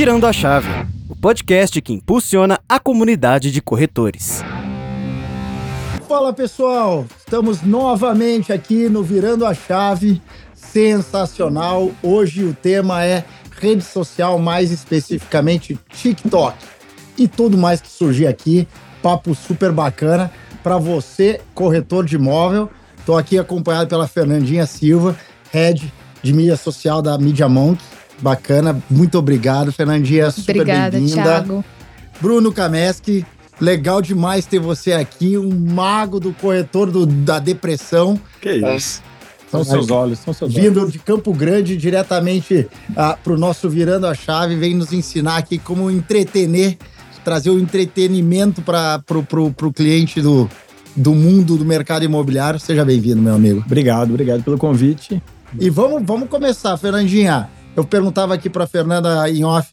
Virando a Chave, o podcast que impulsiona a comunidade de corretores. Fala pessoal, estamos novamente aqui no Virando a Chave. Sensacional. Hoje o tema é rede social, mais especificamente TikTok. E tudo mais que surgir aqui. Papo super bacana para você, corretor de imóvel. Estou aqui acompanhado pela Fernandinha Silva, head de mídia social da Media Monk. Bacana, muito obrigado, Fernandinha. Super Obrigada, bem-vinda. Thiago. Bruno Kameski, legal demais ter você aqui, um mago do corretor do- da depressão. Que isso? São seus olhos, são seus olhos. Vindo de Campo Grande diretamente para o nosso Virando a Chave, vem nos ensinar aqui como entretener, trazer o entretenimento para o cliente do, do mundo do mercado imobiliário. Seja bem-vindo, meu amigo. Obrigado, obrigado pelo convite. E vamos, vamos começar, Fernandinha. Eu perguntava aqui para Fernanda em off,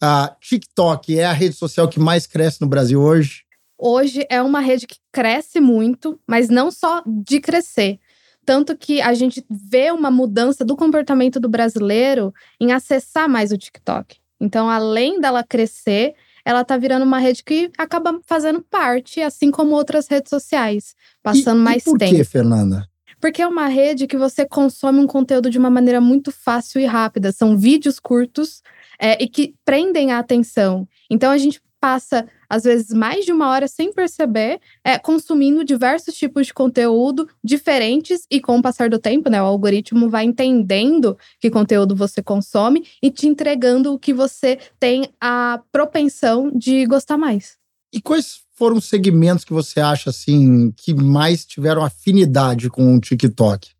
a TikTok é a rede social que mais cresce no Brasil hoje? Hoje é uma rede que cresce muito, mas não só de crescer. Tanto que a gente vê uma mudança do comportamento do brasileiro em acessar mais o TikTok. Então, além dela crescer, ela tá virando uma rede que acaba fazendo parte, assim como outras redes sociais, passando E- mais e por tempo. quê, Fernanda? Porque é uma rede que você consome um conteúdo de uma maneira muito fácil e rápida. São vídeos curtos é, e que prendem a atenção. Então a gente passa, às vezes, mais de uma hora sem perceber, é, consumindo diversos tipos de conteúdo diferentes e com o passar do tempo, né? O algoritmo vai entendendo que conteúdo você consome e te entregando o que você tem a propensão de gostar mais. E quais foram os segmentos que você acha assim que mais tiveram afinidade com o TikTok?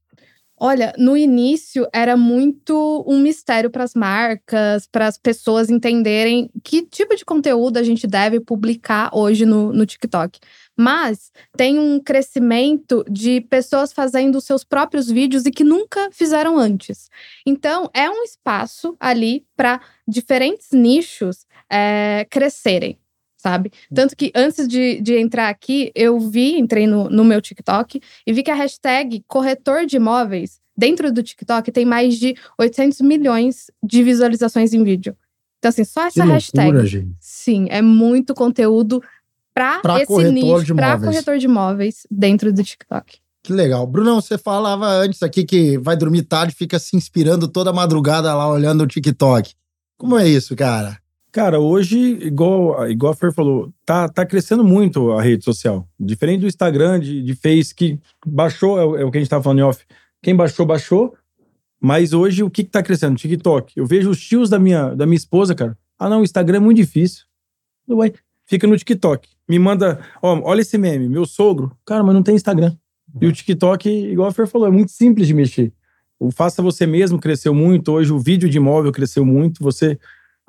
Olha, no início era muito um mistério para as marcas, para as pessoas entenderem que tipo de conteúdo a gente deve publicar hoje no, no TikTok. Mas tem um crescimento de pessoas fazendo seus próprios vídeos e que nunca fizeram antes. Então, é um espaço ali para diferentes nichos é, crescerem. Sabe? Tanto que antes de, de entrar aqui, eu vi, entrei no, no meu TikTok e vi que a hashtag corretor de imóveis dentro do TikTok tem mais de 800 milhões de visualizações em vídeo. Então, assim, só essa que hashtag. loucura, gente. Sim, é muito conteúdo para esse corretor nicho, de para imóveis. corretor de imóveis dentro do TikTok. Que legal. Brunão, você falava antes aqui que vai dormir tarde, fica se inspirando toda madrugada lá olhando o TikTok. Como é isso, cara? Cara, hoje, igual, igual a Fer falou, tá, tá crescendo muito a rede social. Diferente do Instagram, de, de Face, que baixou, é, o- é o que a gente tava falando em off. Quem baixou, baixou. Mas hoje, o que que tá crescendo? TikTok. Eu vejo os tios da minha, da minha esposa, cara. Ah, não, o Instagram é muito difícil. Ué, fica no TikTok. Me manda, ó, olha esse meme, meu sogro. Cara, mas não tem Instagram. E o TikTok, igual a Fer falou, é muito simples de mexer. O Faça Você Mesmo cresceu muito. Hoje o vídeo de imóvel cresceu muito. Você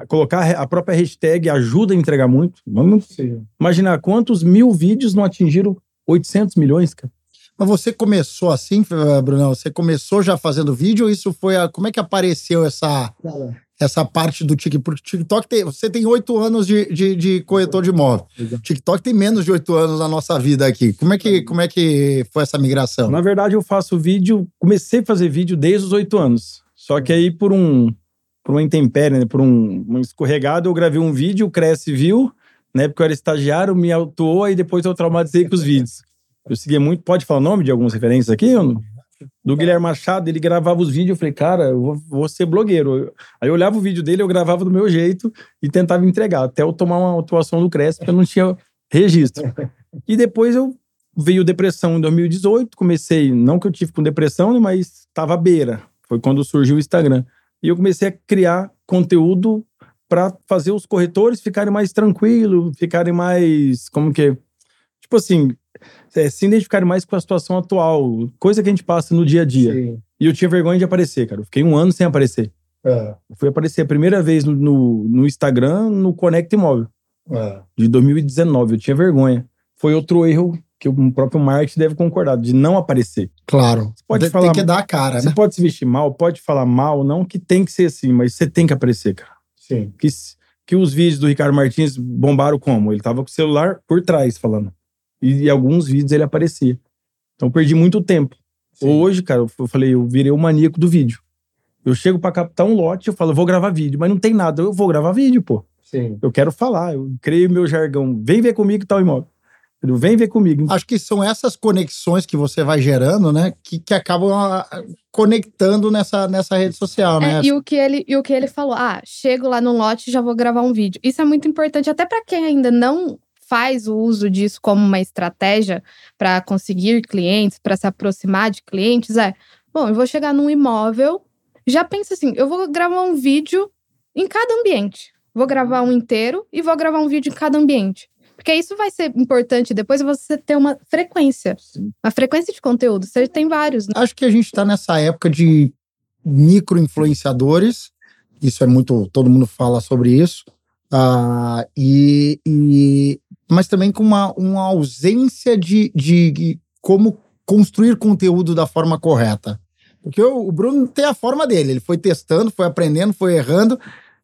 colocar a própria hashtag ajuda a entregar muito. Vamos imaginar quantos mil vídeos não atingiram 800 milhões, cara. Mas você começou assim, Brunão? Você começou já fazendo vídeo ou isso foi a... Como é que apareceu essa, essa parte do TikTok? TikTok tem... Você tem oito anos de, de, de corretor de imóvel. TikTok tem menos de oito anos na nossa vida aqui. Como é que, como é que foi essa migração? Na verdade, eu faço vídeo, comecei a fazer vídeo desde os oito anos. Só que aí, por um por uma intempérie, né, por um, um escorregado, eu gravei um vídeo, o Cresce viu, né? Porque eu era estagiário, me autuou e depois eu traumatizei com os vídeos. Eu seguia muito, pode falar o nome de algumas referências aqui? Do Guilherme Machado, ele gravava os vídeos, eu falei, cara, eu vou, vou ser blogueiro. Aí eu olhava o vídeo dele, eu gravava do meu jeito e tentava entregar, até eu tomar uma atuação do Cresce, porque eu não tinha registro. E depois eu veio depressão em 2018, comecei, não que eu tive com depressão, né, mas estava à beira. Foi quando surgiu o Instagram. E eu comecei a criar conteúdo para fazer os corretores ficarem mais tranquilos, ficarem mais, como que? Tipo assim, é, se identificarem mais com a situação atual, coisa que a gente passa no dia a dia. E eu tinha vergonha de aparecer, cara. Eu fiquei um ano sem aparecer. É, Eu fui aparecer a primeira vez no, no, no Instagram, no Conecta Imóvel, é. de 2019. Eu tinha vergonha. Foi outro erro que o próprio marketing deve concordar, de não aparecer. Claro. pode tem falar- que dar a cara, Você né? pode se vestir mal, pode falar mal, não que tem que ser assim, mas você tem que aparecer, cara. Sim. Que, que os vídeos do Ricardo Martins bombaram como? Ele tava com o celular por trás falando. E, e alguns vídeos ele aparecia. Então eu perdi muito tempo. Hoje, cara, eu falei, eu virei o maníaco do vídeo. Eu chego pra captar um lote, eu falo, eu vou gravar vídeo, mas não tem nada, eu vou gravar vídeo, pô. Sim. Eu quero falar, eu creio meu jargão. Vem ver comigo tal imóvel. Vem ver comigo. Acho que são essas conexões que você vai gerando, né? Que, que acabam ah, conectando nessa, nessa rede social, né? É, e, o que ele, e o que ele falou, ah, chego lá no lote e já vou gravar um vídeo. Isso é muito importante, até para quem ainda não faz o uso disso como uma estratégia para conseguir clientes, para se aproximar de clientes, é, bom, eu vou chegar num imóvel, já pensa assim, eu vou gravar um vídeo em cada ambiente. Vou gravar um inteiro e vou gravar um vídeo em cada ambiente. Porque isso vai ser importante depois você ter uma frequência. Uma frequência de conteúdo. Você tem vários. Né? Acho que a gente está nessa época de micro-influenciadores. Isso é muito. Todo mundo fala sobre isso. Uh, e, e, mas também com uma, uma ausência de, de, de como construir conteúdo da forma correta. Porque o Bruno tem a forma dele, ele foi testando, foi aprendendo, foi errando,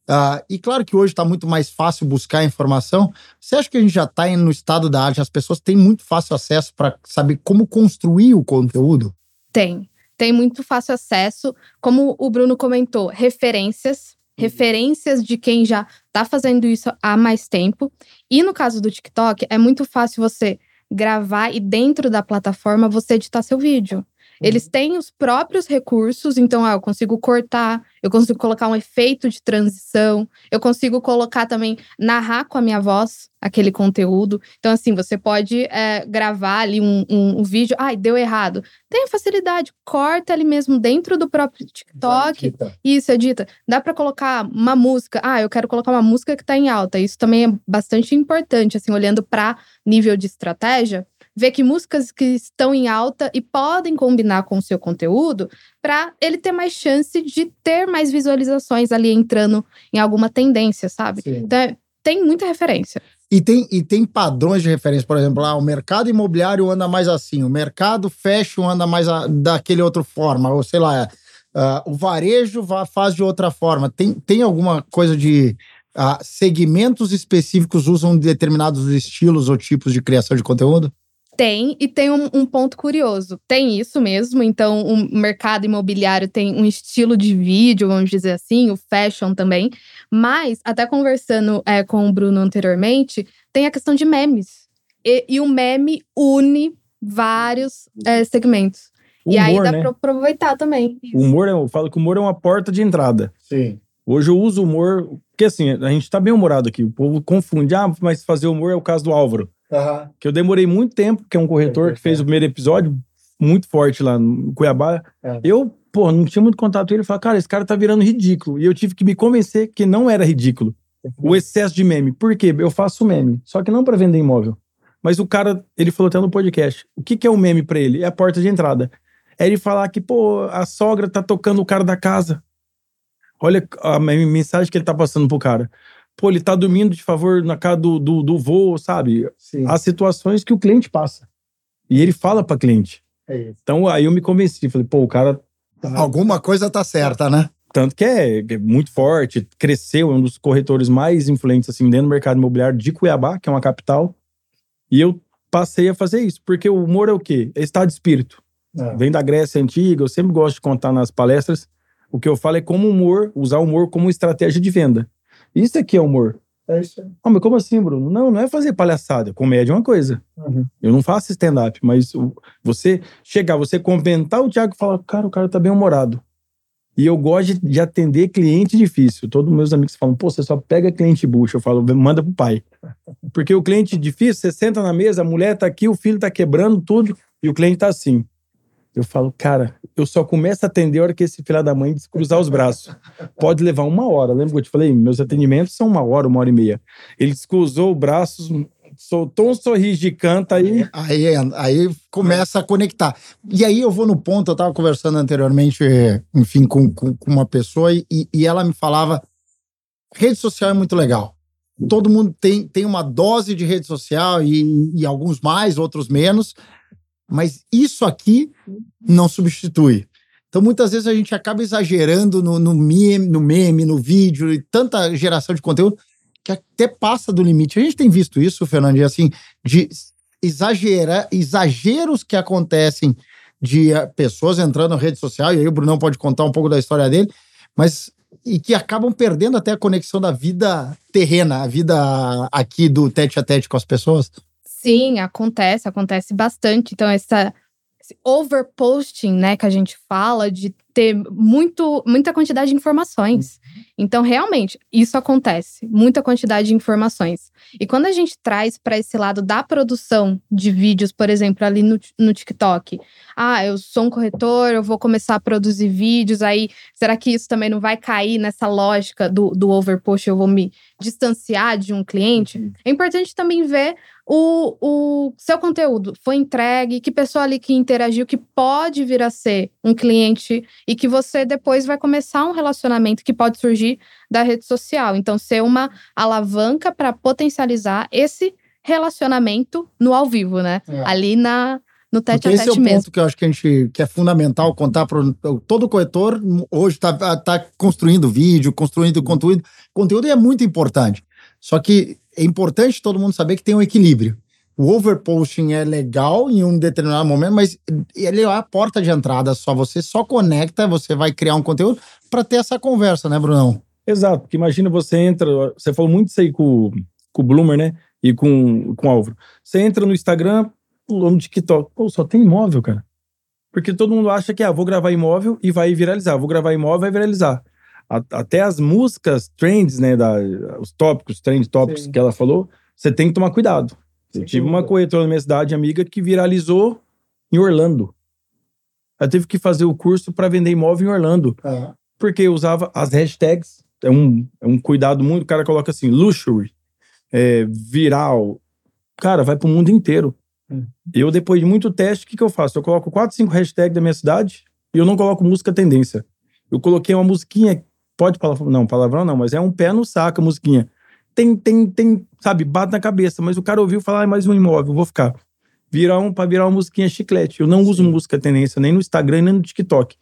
Uh, e claro que hoje está muito mais fácil buscar informação. Você acha que a gente já está no estado da arte? As pessoas têm muito fácil acesso para saber como construir o conteúdo? Tem. Tem muito fácil acesso. Como o Bruno comentou, referências. Uhum. Referências de quem já está fazendo isso há mais tempo. E no caso do TikTok, é muito fácil você gravar e dentro da plataforma você editar seu vídeo. Eles uhum. têm os próprios recursos, então ah, eu consigo cortar, eu consigo colocar um efeito de transição, eu consigo colocar também, narrar com a minha voz aquele conteúdo. Então, assim, você pode é, gravar ali um, um, um, vídeo, ai, deu errado. Tem facilidade, corta ali mesmo dentro do próprio TikTok. Edita. Isso, edita. Dá para colocar uma música, ah, eu quero colocar uma música que tá em alta. Isso também é bastante importante, assim, olhando para nível de estratégia ver que músicas que estão em alta e podem combinar com o seu conteúdo para ele ter mais chance de ter mais visualizações ali entrando em alguma tendência, sabe? Sim. Então, é, tem muita referência. E tem, e tem padrões de referência, por exemplo, lá, o mercado imobiliário anda mais assim, o mercado fashion anda mais a, daquele outro forma, ou sei lá, uh, o varejo faz de outra forma. Tem, tem alguma coisa de uh, segmentos específicos usam determinados estilos ou tipos de criação de conteúdo? Tem, e tem um, um, ponto curioso. Tem isso mesmo, então o mercado imobiliário tem um estilo de vídeo, vamos dizer assim, o fashion também. Mas, até conversando é, com o Bruno anteriormente, tem a questão de memes. E, e o meme une vários é, segmentos. O e humor, aí dá né? pra aproveitar também. O humor, eu falo que o humor é uma porta de entrada. Sim. Hoje eu uso o humor, porque assim, a gente tá bem humorado aqui. O povo confunde, ah, mas fazer humor é o caso do Álvaro. Uhum. Que eu demorei muito tempo, que é um corretor que fez o primeiro episódio, muito forte lá no Cuiabá. É. Eu, pô, não tinha muito contato com ele. Eu cara, esse cara tá virando ridículo. E eu tive que me convencer que não era ridículo. O excesso de meme. Por quê? Eu faço meme, só que não para vender imóvel. Mas o cara, ele falou até no podcast, o que, que é o meme para ele? É a porta de entrada. É ele falar que, pô, a sogra tá tocando o cara da casa. Olha a mensagem que ele tá passando pro cara pô, ele tá dormindo de favor na casa do, do, do voo, sabe? Sim. As situações que o cliente passa. E ele fala pra cliente. É então aí eu me convenci, falei, pô, o cara. Tá... Alguma coisa tá certa, né? Tanto que é, é, muito forte, cresceu, é um dos corretores mais influentes assim dentro do mercado imobiliário de Cuiabá, que é uma capital. E eu passei a fazer isso, porque o humor é o quê? É estado de espírito. É. Vem da Grécia Antiga, eu sempre gosto de contar nas palestras. O que eu falo é como humor, usar o humor como estratégia de venda. Isso aqui é humor. É isso aí. Ah, mas como assim, Bruno? Não, não é fazer palhaçada. Comédia é uma coisa. Uhum. Eu não faço stand-up, mas você chegar, você comentar o Thiago e falar, cara, o cara tá bem humorado. E eu gosto de, de atender cliente difícil. Todos meus amigos falam, pô, você só pega cliente bucho. Eu falo, manda pro pai. Porque o cliente difícil, você senta na mesa, a mulher tá aqui, o filho tá quebrando tudo, e o cliente tá assim. Eu falo, cara, eu só começo a atender a hora que esse filho da mãe descruzar os braços. Pode levar uma hora. Lembra que eu te falei? Meus atendimentos são uma hora, uma hora e meia. Ele descruzou os braços, soltou um sorriso de canto aí. Aí, aí começa a conectar. E aí eu vou no ponto, eu estava conversando anteriormente, enfim, com, com, com uma pessoa e, e ela me falava: rede social é muito legal. Todo mundo tem, tem uma dose de rede social e, e alguns mais, outros menos mas isso aqui não substitui. Então, muitas vezes a gente acaba exagerando no, no, meme, no meme, no vídeo, e tanta geração de conteúdo que até passa do limite. A gente tem visto isso, Fernandinho, assim, de exagerar, exageros que acontecem de eh, pessoas entrando na rede social, e aí o Brunão pode contar um pouco da história dele, mas e que acabam perdendo até a conexão da vida terrena, a vida aqui do tete a tete com as pessoas? Sim, acontece, acontece bastante. Então, essa esse overposting, né, que a gente fala de ter muito, muita quantidade de informações. Então, realmente, isso acontece, muita quantidade de informações. E quando a gente traz para esse lado da produção de vídeos, por exemplo, ali no, no TikTok, ah, eu sou um corretor, eu vou começar a produzir vídeos, aí será que isso também não vai cair nessa lógica do, do overpost? Eu vou me distanciar de um cliente? É importante também ver o, o seu conteúdo foi entregue, que pessoa ali que interagiu, que pode vir a ser um cliente e que você depois vai começar um relacionamento que pode surgir da rede social. Então, ser uma alavanca para potencializar esse relacionamento no ao vivo, né? É. Ali na, no tete Porque a tete esse é o mesmo. ponto que eu acho que a gente que é fundamental contar para todo corretor hoje está tá construindo vídeo, construindo conteúdo, conteúdo é muito importante. Só que é importante todo mundo saber que tem um equilíbrio. O overposting é legal em um determinado momento, mas ele é a porta de entrada só. Você só conecta, você vai criar um conteúdo para ter essa conversa, né, Brunão? Exato, porque imagina você entra, você falou muito isso aí com, com o Bloomer, né? E com, com o Álvaro. Você entra no Instagram, no TikTok, pô, só tem imóvel, cara. Porque todo mundo acha que, ah, vou gravar imóvel e vai viralizar. Vou gravar imóvel e vai viralizar até as músicas trends, né, da, os tópicos, trend tópicos Sim. que ela falou, você tem que tomar cuidado. Eu tive uma corretora na minha cidade, amiga, que viralizou em Orlando. Ela teve que fazer o curso para vender imóvel em Orlando. É. Porque usava as hashtags. É um, é um cuidado muito. O cara coloca assim: luxury, é, viral. Cara, vai pro mundo inteiro. É. Eu, depois de muito teste, o que, que eu faço? Eu coloco quatro, cinco hashtags da minha cidade e eu não coloco música tendência. Eu coloquei uma musiquinha Pode falar, não, palavrão não, mas é um pé no saco a musiquinha. Tem, tem, tem, sabe, bate na cabeça, mas o cara ouviu falar, ah, mais um imóvel, vou ficar. Virar um, pra virar uma musiquinha chiclete. Eu não uso música tendência, nem no Instagram, nem no TikTok.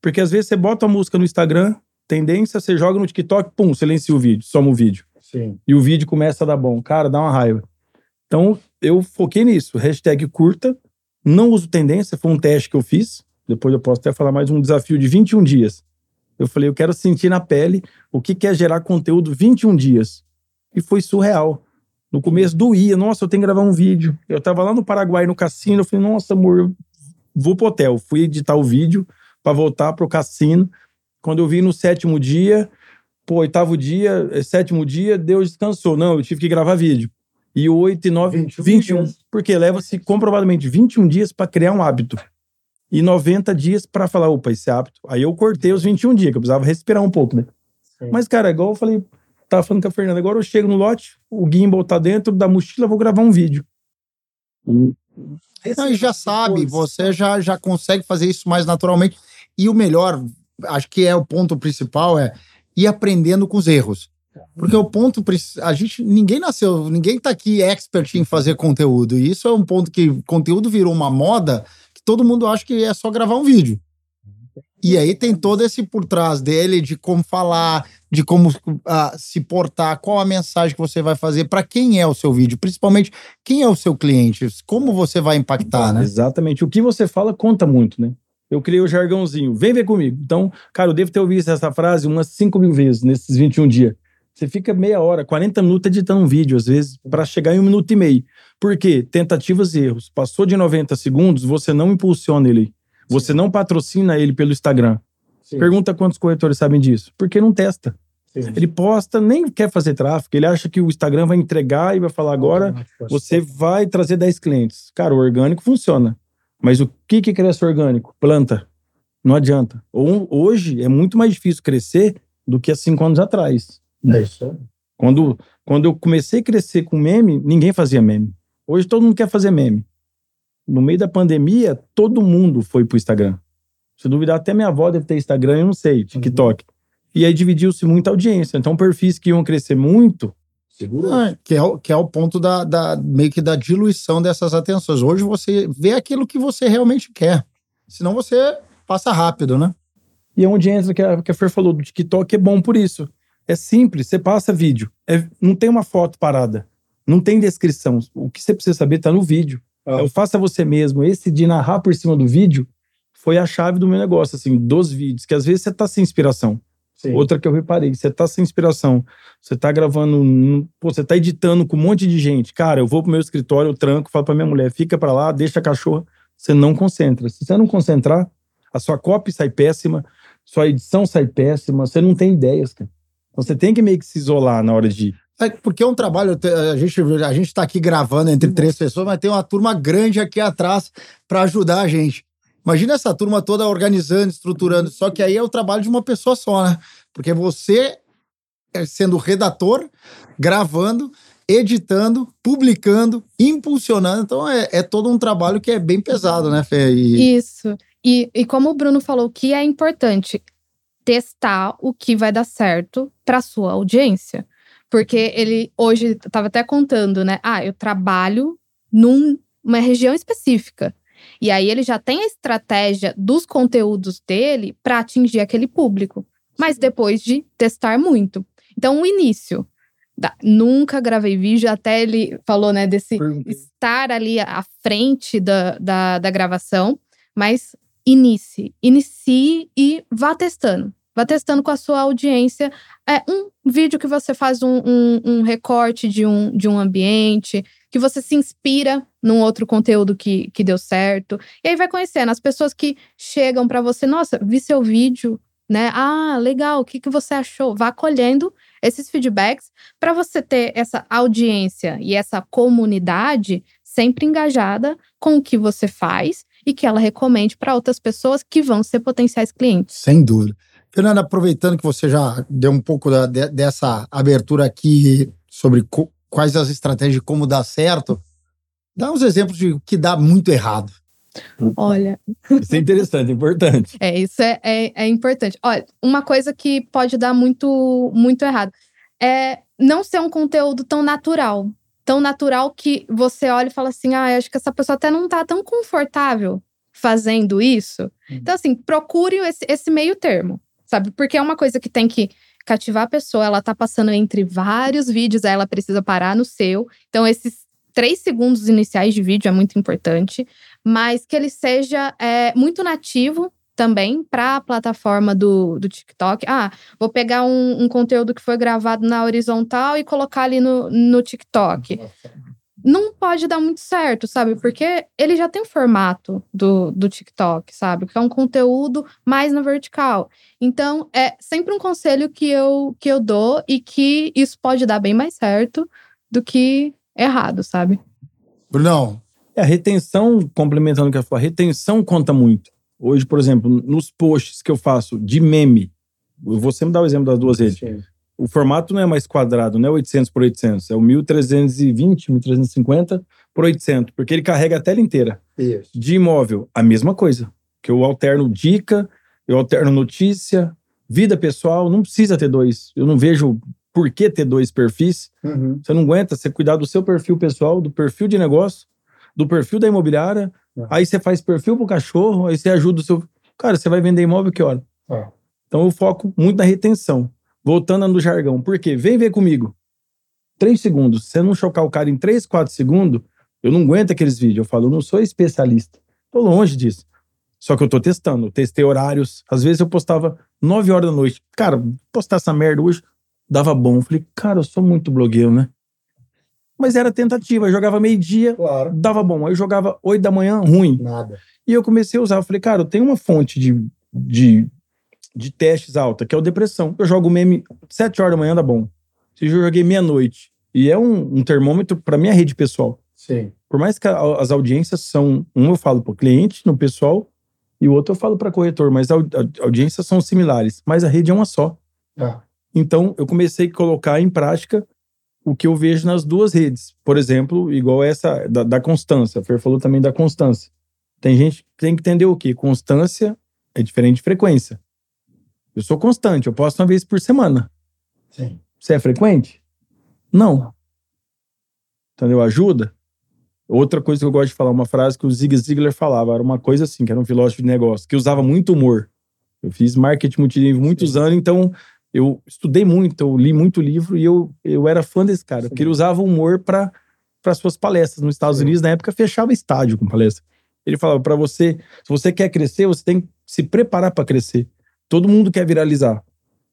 Porque às vezes você bota a música no Instagram, tendência, você joga no TikTok, pum, silencia o vídeo, soma o vídeo. Sim. E o vídeo começa a dar bom. Cara, dá uma raiva. Então, eu foquei nisso. Hashtag curta, não uso tendência, foi um teste que eu fiz. Depois eu posso até falar mais um desafio de 21 dias. Eu falei, eu quero sentir na pele o que é gerar conteúdo 21 dias. E foi surreal. No começo doía, nossa, eu tenho que gravar um vídeo. Eu tava lá no Paraguai, no cassino, eu falei, nossa, amor, vou pro hotel. Fui editar o vídeo para voltar pro cassino. Quando eu vi no sétimo dia, pô, oitavo dia, é, sétimo dia, Deus descansou. Não, eu tive que gravar vídeo. E oito e nove, 21. 21 porque leva-se comprovadamente 21 dias para criar um hábito e 90 dias para falar, opa, esse apto. Aí eu cortei os 21 dias, que eu precisava respirar um pouco, né? Sim. Mas, cara, igual eu falei, tava falando com a Fernanda, agora eu chego no lote, o gimbal tá dentro da mochila, vou gravar um vídeo. Não, e já sabe, você já, já consegue fazer isso mais naturalmente. E o melhor, acho que é o ponto principal, é ir aprendendo com os erros. Porque o ponto, a gente, ninguém nasceu, ninguém tá aqui expert em fazer conteúdo. E isso é um ponto que conteúdo virou uma moda que todo mundo acha que é só gravar um vídeo. E aí tem todo esse por trás dele de como falar, de como uh, se portar, qual a mensagem que você vai fazer, para quem é o seu vídeo, principalmente quem é o seu cliente, como você vai impactar, né? Exatamente. O que você fala conta muito, né? Eu criei o jargãozinho, vem ver comigo. Então, cara, eu devo ter ouvido essa frase umas 5 mil vezes nesses 21 dias. Você fica meia hora, 40 minutos editando um vídeo, às vezes, para chegar em um minuto e meio. Por quê? Tentativas e erros. Passou de 90 segundos, você não impulsiona ele. Você Sim. não patrocina ele pelo Instagram. Sim. Pergunta quantos corretores sabem disso. Porque não testa. Sim. Ele posta, nem quer fazer tráfego. Ele acha que o Instagram vai entregar e vai falar agora você vai trazer 10 clientes. Cara, o orgânico funciona. Mas o que, que cresce orgânico? Planta. Não adianta. Hoje é muito mais difícil crescer do que há cinco anos atrás. É isso. Quando, quando eu comecei a crescer com meme, ninguém fazia meme. Hoje todo mundo quer fazer meme. No meio da pandemia, todo mundo foi pro Instagram. Se duvidar, até minha avó deve ter Instagram, eu não sei, TikTok. Uhum. E aí dividiu-se muita audiência. Então, perfis que iam crescer muito. Ah, que, é, que é o ponto da, da meio que da diluição dessas atenções. Hoje você vê aquilo que você realmente quer. Senão você passa rápido, né? E é onde entra que a, que a Fer falou do TikTok, é bom por isso. É simples, você passa vídeo. É, não tem uma foto parada. Não tem descrição. O que você precisa saber está no vídeo. Ah. Eu faça você mesmo. Esse de narrar por cima do vídeo foi a chave do meu negócio, assim, dos vídeos. Que às vezes você tá sem inspiração. Sim. Outra que eu reparei, você tá sem inspiração, você tá gravando, pô, você tá editando com um monte de gente. Cara, eu vou pro meu escritório, eu tranco, falo pra minha mulher, fica pra lá, deixa a cachorra. Você não concentra. Se você não concentrar, a sua copy sai péssima, sua edição sai péssima, você não tem ideias, cara. Então você tem que meio que se isolar na hora de. É porque é um trabalho, a gente, a gente tá aqui gravando entre três pessoas, mas tem uma turma grande aqui atrás para ajudar a gente. Imagina essa turma toda organizando, estruturando, só que aí é o trabalho de uma pessoa só, né? Porque você, é, sendo redator, gravando, editando, publicando, impulsionando, então é, é todo um trabalho que é bem pesado, né, Fê? E, Isso. E, e como o Bruno falou, que é importante? Testar o que vai dar certo para sua audiência. Porque ele hoje estava até contando, né? Ah, eu trabalho numa região específica. E aí ele já tem a estratégia dos conteúdos dele para atingir aquele público. Mas depois de testar muito. Então, o início. da- nunca gravei vídeo, até ele falou, né, desse estar ali à frente da, da, da gravação, mas inicie. Inicie e vá testando. Vá testando com a sua audiência. É um vídeo que você faz um, um, um recorte de um, de um ambiente, que você se inspira num outro conteúdo que, que deu certo. E aí vai conhecendo as pessoas que chegam para você, nossa, vi seu vídeo, né? Ah, legal, o que, que você achou? Vá colhendo esses feedbacks para você ter essa audiência e essa comunidade sempre engajada com o que você faz e que ela recomende para outras pessoas que vão ser potenciais clientes. Sem dúvida. Fernanda, aproveitando que você já deu um pouco da- de- dessa abertura aqui sobre co- quais as estratégias de como dar certo, dá uns exemplos de o que dá muito errado. Olha, Isso é interessante, é importante. é isso é, é, é importante. Olha, uma coisa que pode dar muito, muito errado é não ser um conteúdo tão natural. Tão natural que você olha e fala assim: ah, acho que essa pessoa até não tá tão confortável fazendo isso. Então, assim, procure esse, esse meio termo, sabe? Porque é uma coisa que tem que cativar a pessoa, ela tá passando entre vários vídeos, aí ela precisa parar no seu. Então, esses três segundos iniciais de vídeo é muito importante, mas que ele seja é, muito nativo também para a plataforma do, do TikTok. Ah, vou pegar um, um conteúdo que foi gravado na horizontal e colocar ali no, no TikTok não pode dar muito certo, sabe? Porque ele já tem o formato do, do TikTok, sabe? Que é um conteúdo mais na vertical. Então, é sempre um conselho que eu, que eu dou e que isso pode dar bem mais certo do que errado, sabe? Brunão, É, a retenção, complementando o que eu falei, a retenção conta muito. Hoje, por exemplo, nos posts que eu faço de meme, eu vou sempre dar o exemplo das duas redes. O formato não é mais quadrado, não é 800 por 800, é o 1320, 1350 por 800, porque ele carrega a tela inteira. isso. De imóvel, a mesma coisa. Que eu alterno dica, eu alterno notícia, vida pessoal, não precisa ter dois. Eu não vejo por que ter dois perfis. Uhum. Você não aguenta você cuidar do seu perfil pessoal, do perfil de negócio, do perfil da imobiliária. Uhum. Aí você faz perfil pro cachorro, aí você ajuda o seu. Cara, você vai vender imóvel que hora? Ah. Então eu foco muito na retenção. Voltando no jargão. Por quê? Vem ver comigo. Três segundos. Se você não chocar o cara em três, quatro segundos, eu não aguento aqueles vídeos. Eu falo, eu não sou especialista. Tô longe disso. Só que eu tô testando. Eu testei horários. Às vezes eu postava nove horas da noite. Cara, postar essa merda hoje. Dava bom. Falei, cara, eu sou muito blogueiro, né? Mas era tentativa. Eu jogava meio-dia, Claro. dava bom. Aí eu jogava oito da manhã, ruim. Nada. E eu comecei a usar. Eu falei, cara, eu tenho uma fonte de, de, de testes alta, que é o depressão. Eu jogo meme sete horas da manhã, dá bom. Se eu joguei meia-noite. E é um, um termômetro para minha rede pessoal. Sim. Por mais que a- as audiências são. Um eu falo para o cliente, no pessoal, e o outro eu falo para corretor, mas as audiências são similares. Mas a rede é uma só. Ah. Então, eu comecei a colocar em prática o que eu vejo nas duas redes. Por exemplo, igual essa da, da constância. A Fer falou também da constância. Tem gente que tem que entender o quê? Constância é diferente de frequência. Eu sou constante, eu posto uma vez por semana. Sim. Você é frequente? Não. Entendeu? Ajuda? Outra coisa que eu gosto de falar, uma frase que o Zig Ziglar falava, era uma coisa assim, que era um filósofo de negócio, que usava muito humor. Eu fiz marketing multinível muitos anos, então eu estudei muito, eu li muito livro e eu, eu era fã desse cara, porque ele usava humor para para suas palestras nos Estados Sim. Unidos, na época fechava estádio com palestra. Ele falava para você, se você quer crescer, você tem que se preparar para crescer. Todo mundo quer viralizar.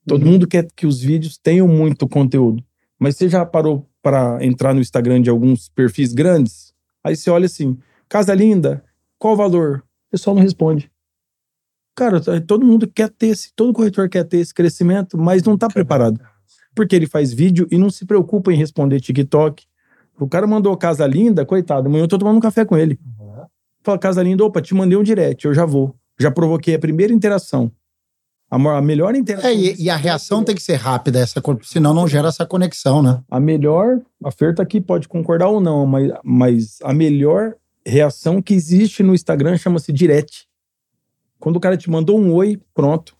Todo Uhum. mundo quer que os vídeos tenham muito conteúdo. Mas você já parou para entrar no Instagram de alguns perfis grandes? Aí você olha assim: casa linda, qual o valor? O pessoal não responde. Cara, todo mundo quer ter esse, todo corretor quer ter esse crescimento, mas não está preparado. Porque ele faz vídeo e não se preocupa em responder TikTok. O cara mandou casa linda, coitado, amanhã eu tô tomando um café com ele. Fala, casa linda, opa, te mandei um direct, eu já vou. Já provoquei a primeira interação. A, melhor interação. É, e, e a reação tem que ser rápida, essa, senão não gera essa conexão, né? A melhor, a Fer tá aqui, pode concordar ou não, mas, mas a melhor reação que existe no Instagram chama-se direct. Quando o cara te mandou um oi, pronto.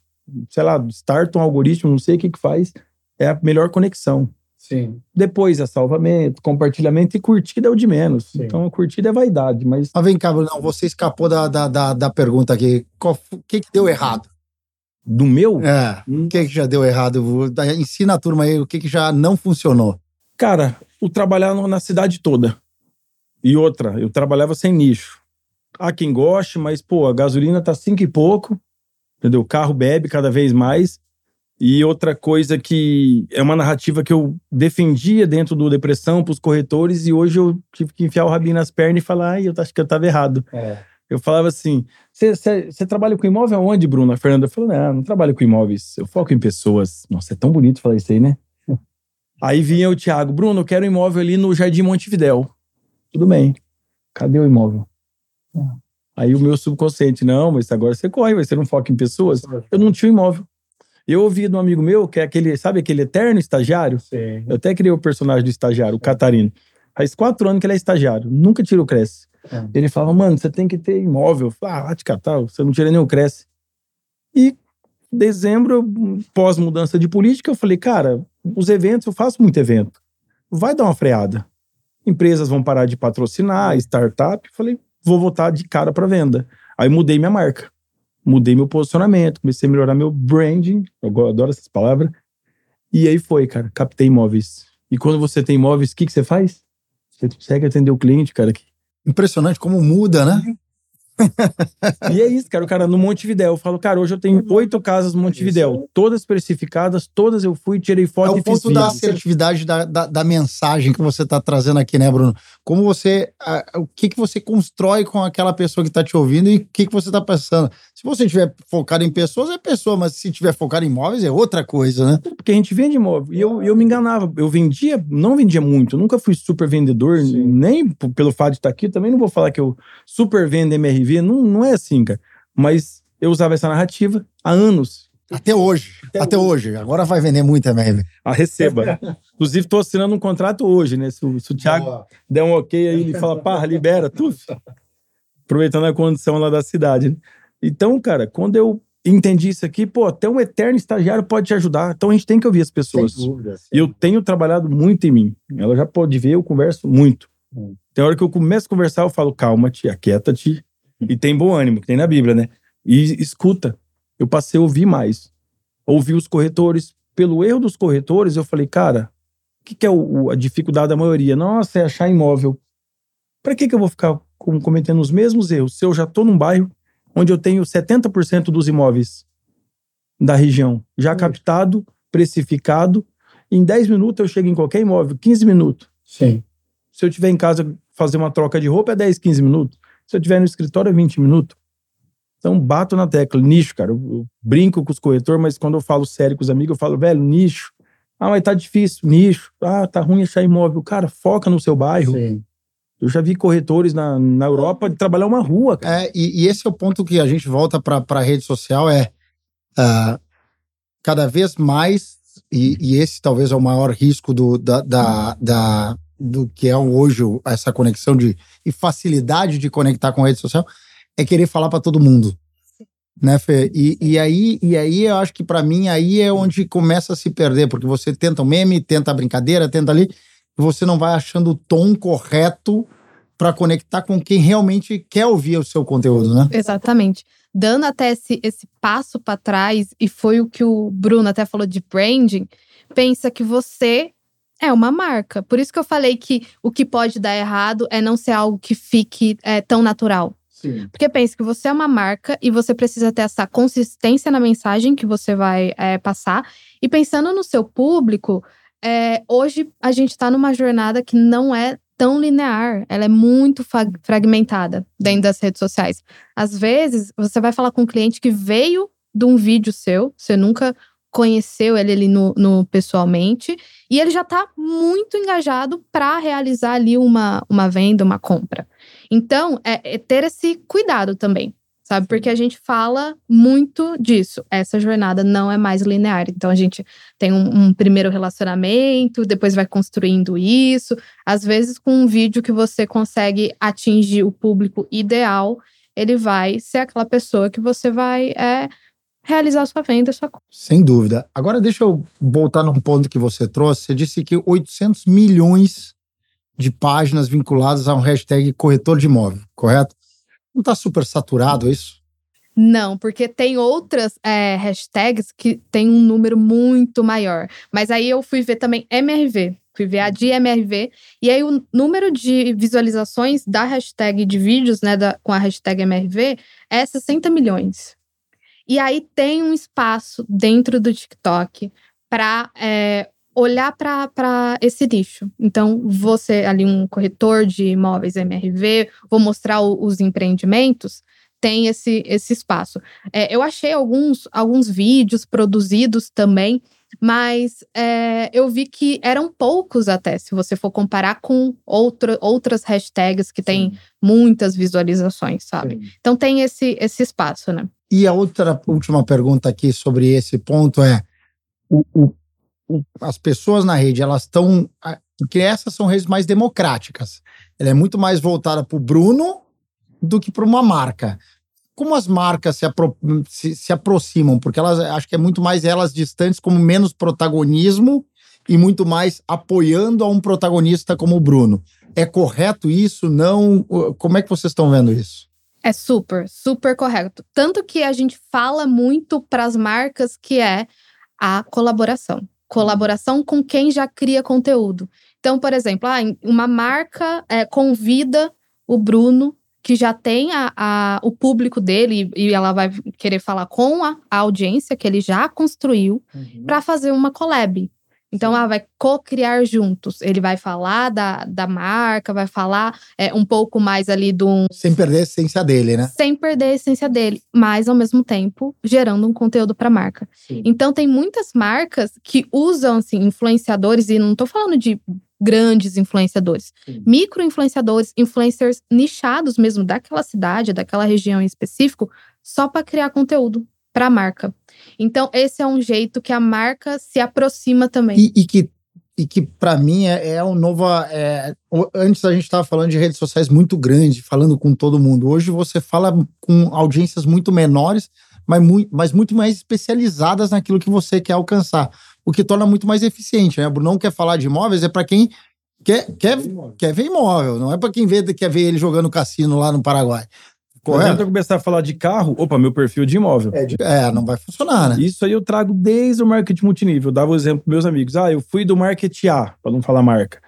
Sei lá, starta um algoritmo, não sei o que que faz. É a melhor conexão. Sim. Depois é salvamento, compartilhamento e curtida é o de menos. Sim. Então a curtida é vaidade, mas Mas vem cá, Brunão, você escapou da, da, da, da pergunta aqui. O que, que deu errado? Do meu, É, o que, que já deu errado? Ensina a turma aí o que, que já não funcionou. Cara, o trabalhar na cidade toda. E outra, eu trabalhava sem nicho. Há quem goste, mas, pô, a gasolina tá cinco e pouco, entendeu? O carro bebe cada vez mais. E outra coisa que é uma narrativa que eu defendia dentro do Depressão pros corretores e hoje eu tive que enfiar o rabinho nas pernas e falar, ai, eu acho que eu tava errado. Eu falava assim, você trabalha com imóvel aonde, Bruno? A Fernanda falou, não, não trabalho com imóveis, eu foco em pessoas. Nossa, é tão bonito falar isso aí, né? Aí vinha o Thiago, Bruno, eu quero um imóvel ali no Jardim Montevidéu. Tudo bem. Cadê o imóvel? Aí o meu subconsciente, não, mas agora você corre, você não foca em pessoas. Eu não tinha um imóvel. Eu ouvi de um amigo meu, que é aquele, sabe aquele eterno estagiário? Eu até criei o personagem do estagiário, o Catarino. Faz quatro anos que ele é estagiário, nunca tirou o Cresce. É. Ele falava, mano, você tem que ter imóvel. Ah, vai te catar, você não tira nem o Cresce. E dezembro, pós mudança de política, eu falei, cara, os eventos, eu faço muito evento. Vai dar uma freada. Empresas vão parar de patrocinar, startup. Eu falei, vou voltar de cara para venda. Aí mudei minha marca. Mudei meu posicionamento, comecei a melhorar meu branding. Eu adoro essas palavras. E aí foi, cara, captei imóveis. E quando você tem imóveis, o que, que você faz? Você consegue atender o cliente, cara. que- Impressionante como muda, né? E é isso, cara. O cara no Montevidéu. Eu falo, cara, hoje eu tenho oito casas no Montevidéu. Todas precificadas, todas eu fui, tirei É foto o e fiz ponto da assertividade da, da, da mensagem que você está trazendo aqui, né, Bruno? Como você. a- o que, que você constrói com aquela pessoa que está te ouvindo e o que, que você está pensando. Se você estiver focado em pessoas, é pessoa, mas se estiver focado em imóveis, é outra coisa, né? Porque a gente vende imóvel. E eu, eu me enganava. Eu vendia, não vendia muito. Nunca fui super vendedor, nem p- pelo fato de estar aqui. Também não vou falar que eu super vendo MRV. Não, não é assim, cara. Mas eu usava essa narrativa há anos. Até hoje. Até, hoje. Agora vai vender muito MRV. A receba. Inclusive, estou assinando um contrato hoje, né? Se, o- se o Thiago der um ok aí, ele fala, pá, libera, tu. Aproveitando a condição lá da cidade. né? Então, cara, quando eu entendi isso aqui, pô, até um eterno estagiário pode te ajudar. Então a gente tem que ouvir as pessoas. E eu tenho trabalhado muito em mim. Ela já pode ver, eu converso muito. Hum. Tem hora que eu começo a conversar, eu falo, calma-te, aquieta-te. E tem bom ânimo, que tem na Bíblia, né? E escuta. Eu passei a ouvir mais. Ouvir os corretores. Pelo erro dos corretores, eu falei, cara, o que, que é o- a dificuldade da maioria? Nossa, é achar imóvel. Para que, que eu vou ficar com- cometendo os mesmos erros se eu já estou num bairro onde eu tenho 70% dos imóveis da região já captado, precificado? Em 10 minutos eu chego em qualquer imóvel, 15 minutos. Sim. Se eu estiver em casa fazer uma troca de roupa é 10, 15 minutos. Se eu estiver no escritório é 20 minutos. Então bato na tecla, nicho, cara. Eu, eu brinco com os corretores, mas quando eu falo sério com os amigos, eu falo, velho, nicho. Ah, mas tá difícil, nicho. Ah, tá ruim achar imóvel. Cara, foca no seu bairro. Sim. Eu já vi corretores na, na Europa trabalhar uma rua, cara. É, e, e esse é o ponto que a gente volta para a rede social: é ah, cada vez mais, e, e esse talvez é o maior risco do, da, da, da- do que é hoje essa conexão de, e facilidade de conectar com rede social, é querer falar para todo mundo. Né, Fê? E, e, aí, e aí eu acho que para mim aí é onde começa a se perder, porque você tenta o meme, tenta a brincadeira, tenta ali, você não vai achando o tom correto para conectar com quem realmente quer ouvir o seu conteúdo, né? Exatamente. Dando até esse, esse passo para trás, e foi o que o Bruno até falou de branding, pensa que você é uma marca. Por isso que eu falei que o que pode dar errado é não ser algo que fique é, tão natural. Sim. Porque pense que você é uma marca e você precisa ter essa consistência na mensagem que você vai é, passar. E pensando no seu público, é, hoje a gente está numa jornada que não é tão linear, ela é muito fragmentada dentro das redes sociais. Às vezes, você vai falar com um cliente que veio de um vídeo seu, você nunca conheceu ele ali no, no pessoalmente, e ele já está muito engajado para realizar ali uma, uma venda, uma compra. Então, é, é ter esse cuidado também sabe? Porque a gente fala muito disso. Essa jornada não é mais linear. Então a gente tem um, um, primeiro relacionamento, depois vai construindo isso. Às vezes, com um vídeo que você consegue atingir o público ideal, ele vai ser aquela pessoa que você vai é, realizar sua venda, sua Sem dúvida. Agora deixa eu voltar num ponto que você trouxe. Você disse que 800 milhões de páginas vinculadas a um hashtag corretor de imóvel, correto? Não está super saturado isso? Não, porque tem outras é, hashtags que tem um número muito maior. Mas aí eu fui ver também MRV. Fui ver a de MRV. E aí o número de visualizações da hashtag de vídeos, né, da, com a hashtag MRV, é 60 milhões. E aí tem um espaço dentro do TikTok para é, olhar para esse nicho. Então, você ali um corretor de imóveis MRV, vou mostrar o, os empreendimentos, tem esse, esse espaço. É, eu achei alguns, alguns vídeos produzidos também, mas é, eu vi que eram poucos até, se você for comparar com outra, outras hashtags que têm muitas visualizações, sabe? Sim. Então tem esse, esse espaço, né? E a outra última pergunta aqui sobre esse ponto é: o, o as pessoas na rede, elas estão. Porque essas são redes mais democráticas. Ela é muito mais voltada para o Bruno do que para uma marca. Como as marcas se, apro se, se, aproximam? Porque elas acho que é muito mais elas distantes, como menos protagonismo e muito mais apoiando a um protagonista como o Bruno. É correto isso? Não? Como é que vocês estão vendo isso? É super, super correto. Tanto que a gente fala muito para as marcas que é a colaboração colaboração com quem já cria conteúdo. Então, por exemplo, ah, uma marca é, convida o Bruno, que já tem a, a, o público dele, e ela vai querer falar com a, a audiência que ele já construiu, uhum. para fazer uma collab. Então, ah, vai co-criar juntos. Ele vai falar da, da marca, vai falar é, um pouco mais ali do. Sem perder a essência dele, né? Sem perder a essência dele, mas ao mesmo tempo gerando um conteúdo para a marca. Sim. Então, tem muitas marcas que usam assim, influenciadores, e não estou falando de grandes influenciadores, Sim. micro influenciadores, influencers nichados mesmo daquela cidade, daquela região em específico, só para criar conteúdo para a marca. Então, esse é um jeito que a marca se aproxima também. E, e que, e que para mim, é, é um novo. É, antes a gente estava falando de redes sociais muito grandes, falando com todo mundo. Hoje você fala com audiências muito menores, mas muito, mas muito mais especializadas naquilo que você quer alcançar. O que torna muito mais eficiente. Né? O Brunão quer falar de imóveis, é para quem quer, quer, quer ver imóvel, não é para quem vê, quer ver ele jogando cassino lá no Paraguai. Correto. Não adianta começar a falar de carro, opa, meu perfil de imóvel. É, de, é, não vai funcionar, né? Isso aí eu trago desde o marketing multinível. Eu dava o um exemplo para meus amigos. Ah, eu fui do marketing A, para não falar marca.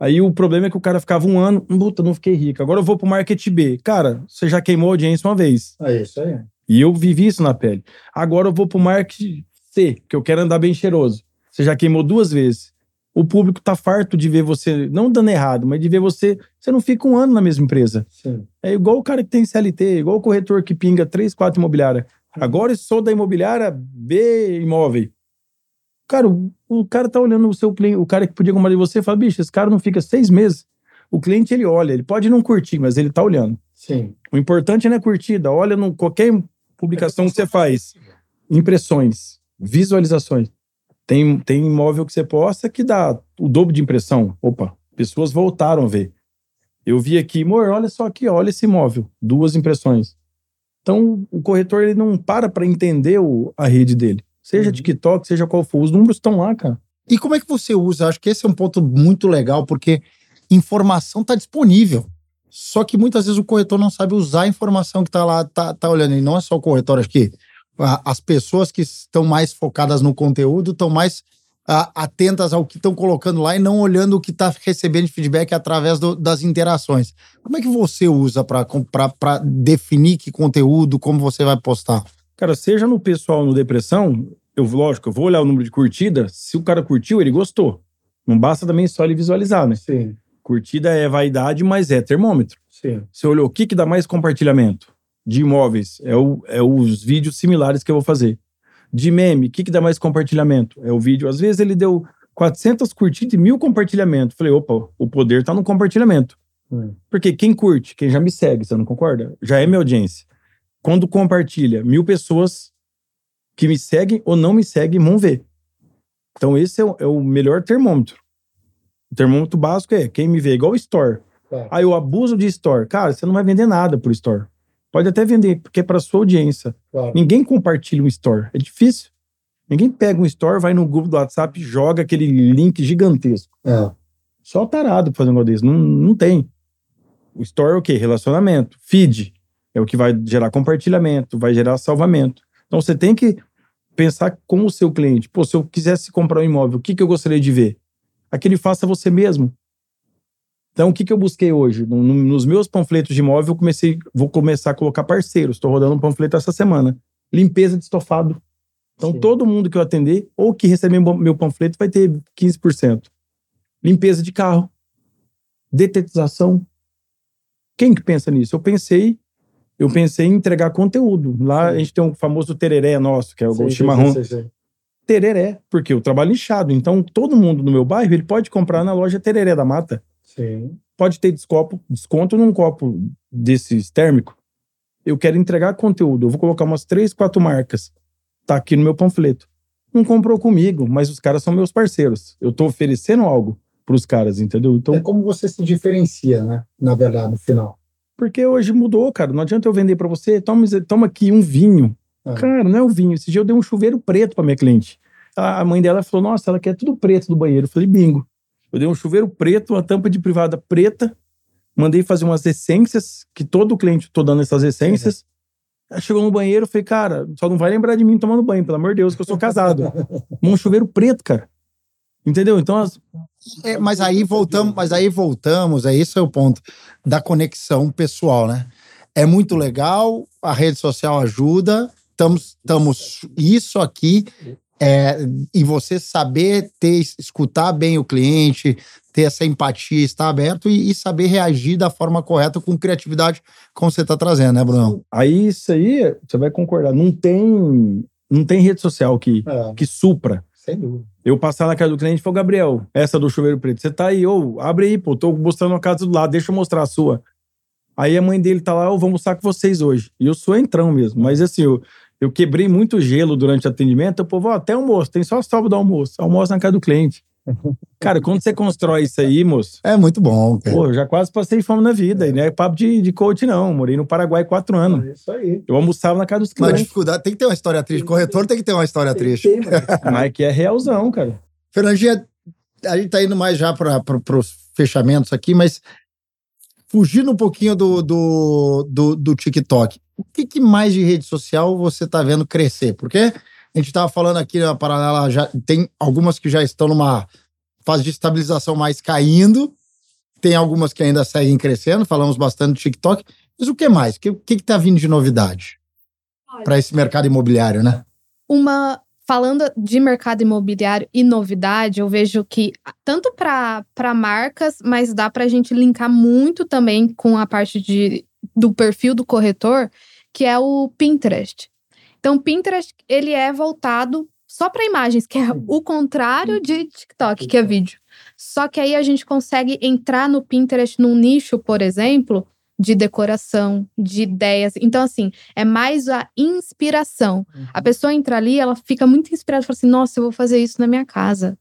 Aí o problema é que o cara ficava um ano, puta, não fiquei rico. Agora eu vou pro marketing B. Cara, você já queimou a audiência uma vez. É isso aí. E eu vivi isso na pele. Agora eu vou pro marketing C, que eu quero andar bem cheiroso. Você já queimou duas vezes o público tá farto de ver você, não dando errado, mas de ver você. Você não fica um ano na mesma empresa. Sim. É igual o cara que tem CLT, igual o corretor que pinga três, quatro imobiliárias. Agora eu sou da imobiliária B imóvel. Cara, o, o, cara tá olhando o seu cliente, o cara que podia comprar de você fala, bicho, esse cara não fica seis meses. O cliente ele olha, ele pode não curtir, mas ele tá olhando. Sim. O importante não é curtida, olha no qualquer publicação que você faz. Impressões, visualizações. Tem, tem imóvel que você posta que dá o dobro de impressão. Opa, pessoas voltaram a ver. Eu vi aqui, amor, olha só aqui, olha esse imóvel, duas impressões. Então, o corretor ele não para para entender o, a rede dele. Seja uhum. TikTok, seja qual for, os números estão lá, cara. E como é que você usa? Acho que esse é um ponto muito legal, porque informação está disponível. Só que muitas vezes o corretor não sabe usar a informação que está lá, tá, tá olhando. E não é só o corretor, acho que as pessoas que estão mais focadas no conteúdo estão mais atentas ao que estão colocando lá e não olhando o que está recebendo de feedback através do, das interações. Como é que você usa para definir que conteúdo, como você vai postar? Cara, seja no pessoal no depressão, eu lógico, eu vou olhar o número de curtida. Se o cara curtiu, ele gostou. Não basta também só ele visualizar, né? Sim. Curtida é vaidade, mas é termômetro. Sim. Você olhou o que, que dá mais compartilhamento de imóveis? É, o, é os vídeos similares que eu vou fazer. De meme, o que, que dá mais compartilhamento? É o vídeo. Às vezes ele deu 400 curtidas e mil compartilhamentos. Falei, opa, o poder tá no compartilhamento. Hum. Porque quem curte, quem já me segue, você não concorda? Já é minha audiência. Quando compartilha, mil pessoas que me seguem ou não me seguem vão ver. Então esse é o, é o melhor termômetro. O termômetro básico é quem me vê, igual o Store. Claro. Aí eu abuso de Store. Cara, você não vai vender nada por Store. Pode até vender, porque é para sua audiência. Claro. Ninguém compartilha um Store. É difícil. Ninguém pega um Store, vai no grupo do WhatsApp e joga aquele link gigantesco. É. Só tarado fazer um negócio desse. Não, não tem. O Store é o quê? Relacionamento. Feed. É o que vai gerar compartilhamento, vai gerar salvamento. Então você tem que pensar com o seu cliente. Pô, se eu quisesse comprar um imóvel, o que, que eu gostaria de ver? Aquele faça você mesmo. Então, o que, que eu busquei hoje? No- no- nos meus panfletos de imóvel, eu comecei, vou começar a colocar parceiros. Estou rodando um panfleto essa semana. Limpeza de estofado. Então, Sim. todo mundo que eu atender ou que receber meu panfleto vai ter 15%. Limpeza de carro. Detetização. Quem que pensa nisso? Eu pensei, eu pensei em entregar conteúdo. Lá a gente tem um famoso tereré nosso, que é o Sim, chimarrão sim, sim, sim. tereré, porque eu trabalho inchado. Então, todo mundo no meu bairro, ele pode comprar na loja Tereré da Mata. Sim. Pode ter descopo, desconto num copo desses térmico. Eu quero entregar conteúdo. Eu vou colocar umas três, quatro marcas. Tá aqui no meu panfleto. Não comprou comigo, mas os caras são meus parceiros. Eu tô oferecendo algo pros caras, entendeu? Então, É como você se diferencia, né? Na verdade, no final. porque hoje mudou, cara. Não adianta eu vender pra você. Toma, toma aqui um vinho. É. Cara, não é o vinho. Esse dia eu dei um chuveiro preto pra minha cliente. A a mãe dela falou: Nossa, ela quer tudo preto do banheiro. Eu falei: Bingo. Eu dei um chuveiro preto, uma tampa de privada preta. Mandei fazer umas essências, que todo cliente tô dando essas essências. Ela chegou no banheiro, falei, cara, só não vai lembrar de mim tomando banho, pelo amor de Deus, que eu sou casado. um chuveiro preto, cara. Entendeu? Então, as- É, mas aí voltamos, mas aí voltamos, é esse é o ponto da conexão pessoal, né? É muito legal, a rede social ajuda, estamos isso aqui é, e você saber ter, escutar bem o cliente, ter essa empatia, estar aberto e, e saber reagir da forma correta com criatividade, como você está trazendo, né, Bruno? aí isso aí, você vai concordar, não tem, não tem rede social que, É, que supra. sem dúvida. Eu passar na casa do cliente e falar, Gabriel, essa do chuveiro preto, você tá aí, ô, abre aí, pô, tô mostrando a casa do lado, deixa eu mostrar a sua. Aí a mãe dele tá lá, eu vou almoçar com vocês hoje. E eu sou entrão mesmo, mas assim, eu, eu quebrei muito gelo durante o atendimento, o povo, ó, até almoço, tem só salvo do almoço, almoço na casa do cliente. Cara, quando você constrói isso aí, moço, É muito bom, cara. pô, eu já quase passei fome na vida, e não é papo de, de coach não, morei no Paraguai quatro anos. isso aí. Eu almoçava na casa dos Mas clientes, dificuldade, tem que ter uma história triste. Corretor tem que ter uma história triste. mas que é realzão, cara. Fernandinha, a gente tá indo mais já para os fechamentos aqui, mas fugindo um pouquinho do, do, do, do TikTok, o que, que mais de rede social você tá vendo crescer? Porque a gente tava falando aqui na paralela, já tem algumas que já estão numa fase de estabilização mais caindo, tem algumas que ainda seguem crescendo, falamos bastante do TikTok, mas o que mais? O que, o que, que tá vindo de novidade para esse mercado imobiliário, né? uma falando de mercado imobiliário e novidade, eu vejo que tanto para marcas, mas dá para a gente linkar muito também com a parte de, do perfil do corretor, que é o Pinterest. Então, o Pinterest ele é voltado só para imagens, que é o contrário de TikTok, que é vídeo. Só que aí a gente consegue entrar no Pinterest num nicho, por exemplo, de decoração, de ideias. Então, assim, é mais a inspiração. A pessoa entra ali, ela fica muito inspirada, fala assim: nossa, eu vou fazer isso na minha casa.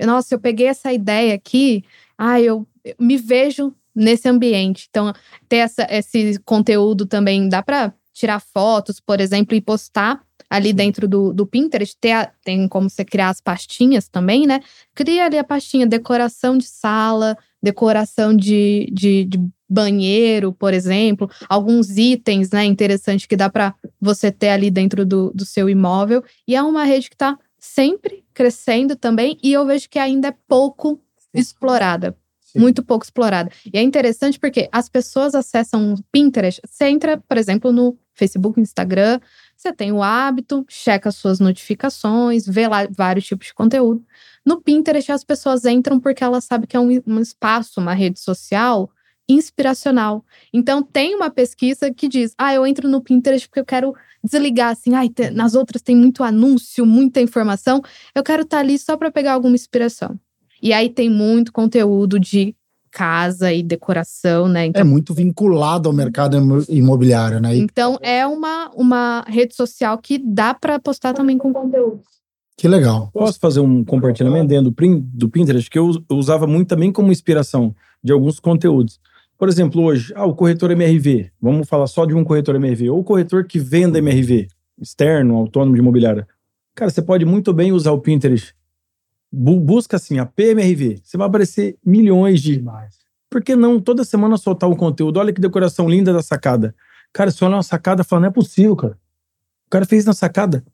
Nossa, eu peguei essa ideia aqui, ah, eu, eu me vejo nesse ambiente. Então, ter essa, esse conteúdo também dá para tirar fotos, por exemplo, e postar ali dentro do, do Pinterest. Ter a- tem como você criar as pastinhas também, né? Cria ali a pastinha decoração de sala, decoração de, de, de banheiro, por exemplo, alguns itens, né, interessantes que dá para você ter ali dentro do, do seu imóvel. E é uma rede que está sempre crescendo também e eu vejo que ainda é pouco explorada. Muito pouco explorada. E é interessante porque as pessoas acessam o Pinterest. Você entra, por exemplo, no Facebook, Instagram, você tem o hábito, checa suas notificações, vê lá vários tipos de conteúdo. No Pinterest, as pessoas entram porque elas sabem que é um, um espaço, uma rede social inspiracional. Então, tem uma pesquisa que diz: ah, eu entro no Pinterest porque eu quero desligar, assim, ai, te- nas outras tem muito anúncio, muita informação. Eu quero estar ali só para pegar alguma inspiração. E aí tem muito conteúdo de casa e decoração, né? Então, É muito vinculado ao mercado imo- imobiliário, né? E então é uma, uma rede social que dá para postar também com conteúdo. que legal. Posso fazer um compartilhamento dentro do, Pinterest que eu usava muito também como inspiração de alguns conteúdos. Por exemplo, hoje, ah, o corretor MRV. Vamos falar só de um corretor MRV. Ou o corretor que venda MRV, externo, autônomo de imobiliária. Cara, você pode muito bem usar o Pinterest. Bu- busca assim, a PMRV. Você vai aparecer milhões de. Por que não toda semana soltar um conteúdo? Olha que decoração linda da sacada. Cara, você olha uma sacada e fala, não é possível, cara. O cara fez na sacada.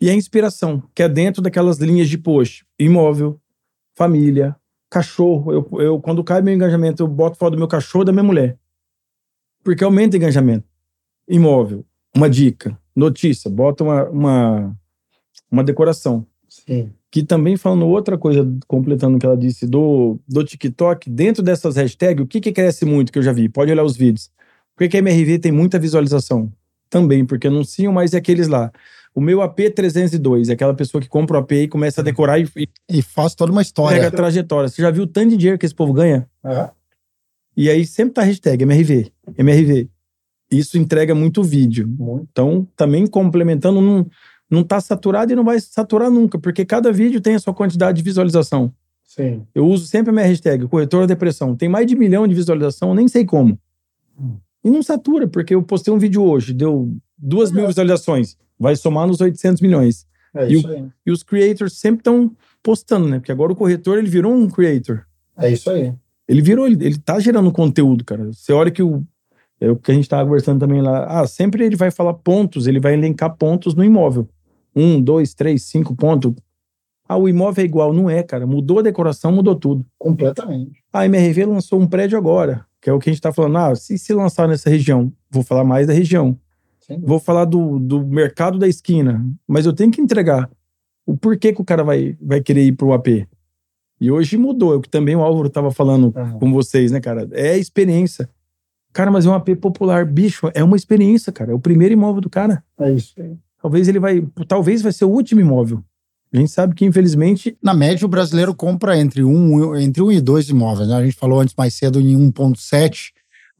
E a inspiração, que é dentro daquelas linhas de post. Imóvel, família, cachorro. Eu, eu, quando cai meu engajamento, eu boto foto do meu cachorro e da minha mulher. Porque aumenta o engajamento. Imóvel, uma dica, notícia, bota uma, uma, uma decoração. Sim. Que também falando outra coisa, completando o que ela disse do, do TikTok, dentro dessas hashtags, o que, que cresce muito que eu já vi? Pode olhar os vídeos. Por que, a MRV tem muita visualização? Também, porque anunciam mais é aqueles lá. O meu AP302 é aquela pessoa que compra o AP e começa a decorar e, e E faz toda uma pega a história. trajetória. Você já viu o tanto de dinheiro que esse povo ganha? É. E aí sempre tá hashtag MRV, MRV. Isso entrega muito vídeo. Muito. Então, também complementando, não, não tá saturado e não vai saturar nunca, porque cada vídeo tem a sua quantidade de visualização. Sim. Eu uso sempre a minha hashtag, corretor da depressão. Tem mais de milhão de visualização, nem sei como. E não satura, porque eu postei um vídeo hoje, deu duas mil visualizações. Vai somar nos 800 milhões. É E isso aí. E os creators sempre estão postando, né? Porque agora o corretor, ele virou um creator. É isso aí. Ele virou, ele, ele tá gerando conteúdo, cara. Você olha que o. É o que a gente tava conversando também lá. Ah, sempre ele vai falar pontos, ele vai elencar pontos no imóvel. Um, dois, três, cinco pontos. Ah, o imóvel é igual. Não é, cara. Mudou a decoração, mudou tudo. Completamente. A MRV lançou um prédio agora, que é o que a gente tá falando. Ah, se se lançar nessa região, vou falar mais da região. Sim. Vou falar do, do mercado da esquina, mas eu tenho que entregar o porquê que o cara vai, vai querer ir pro AP. E hoje mudou, é o que também o Álvaro tava falando Aham. com vocês, né, cara? É a experiência. Cara, mas é um AP popular, bicho, é uma experiência, cara. É o primeiro imóvel do cara. É isso aí. Talvez ele vai, talvez vai ser o último imóvel. A gente sabe que, infelizmente, Na média, o brasileiro compra entre um, entre um e dois imóveis. Né? A gente falou antes mais cedo em 1,7,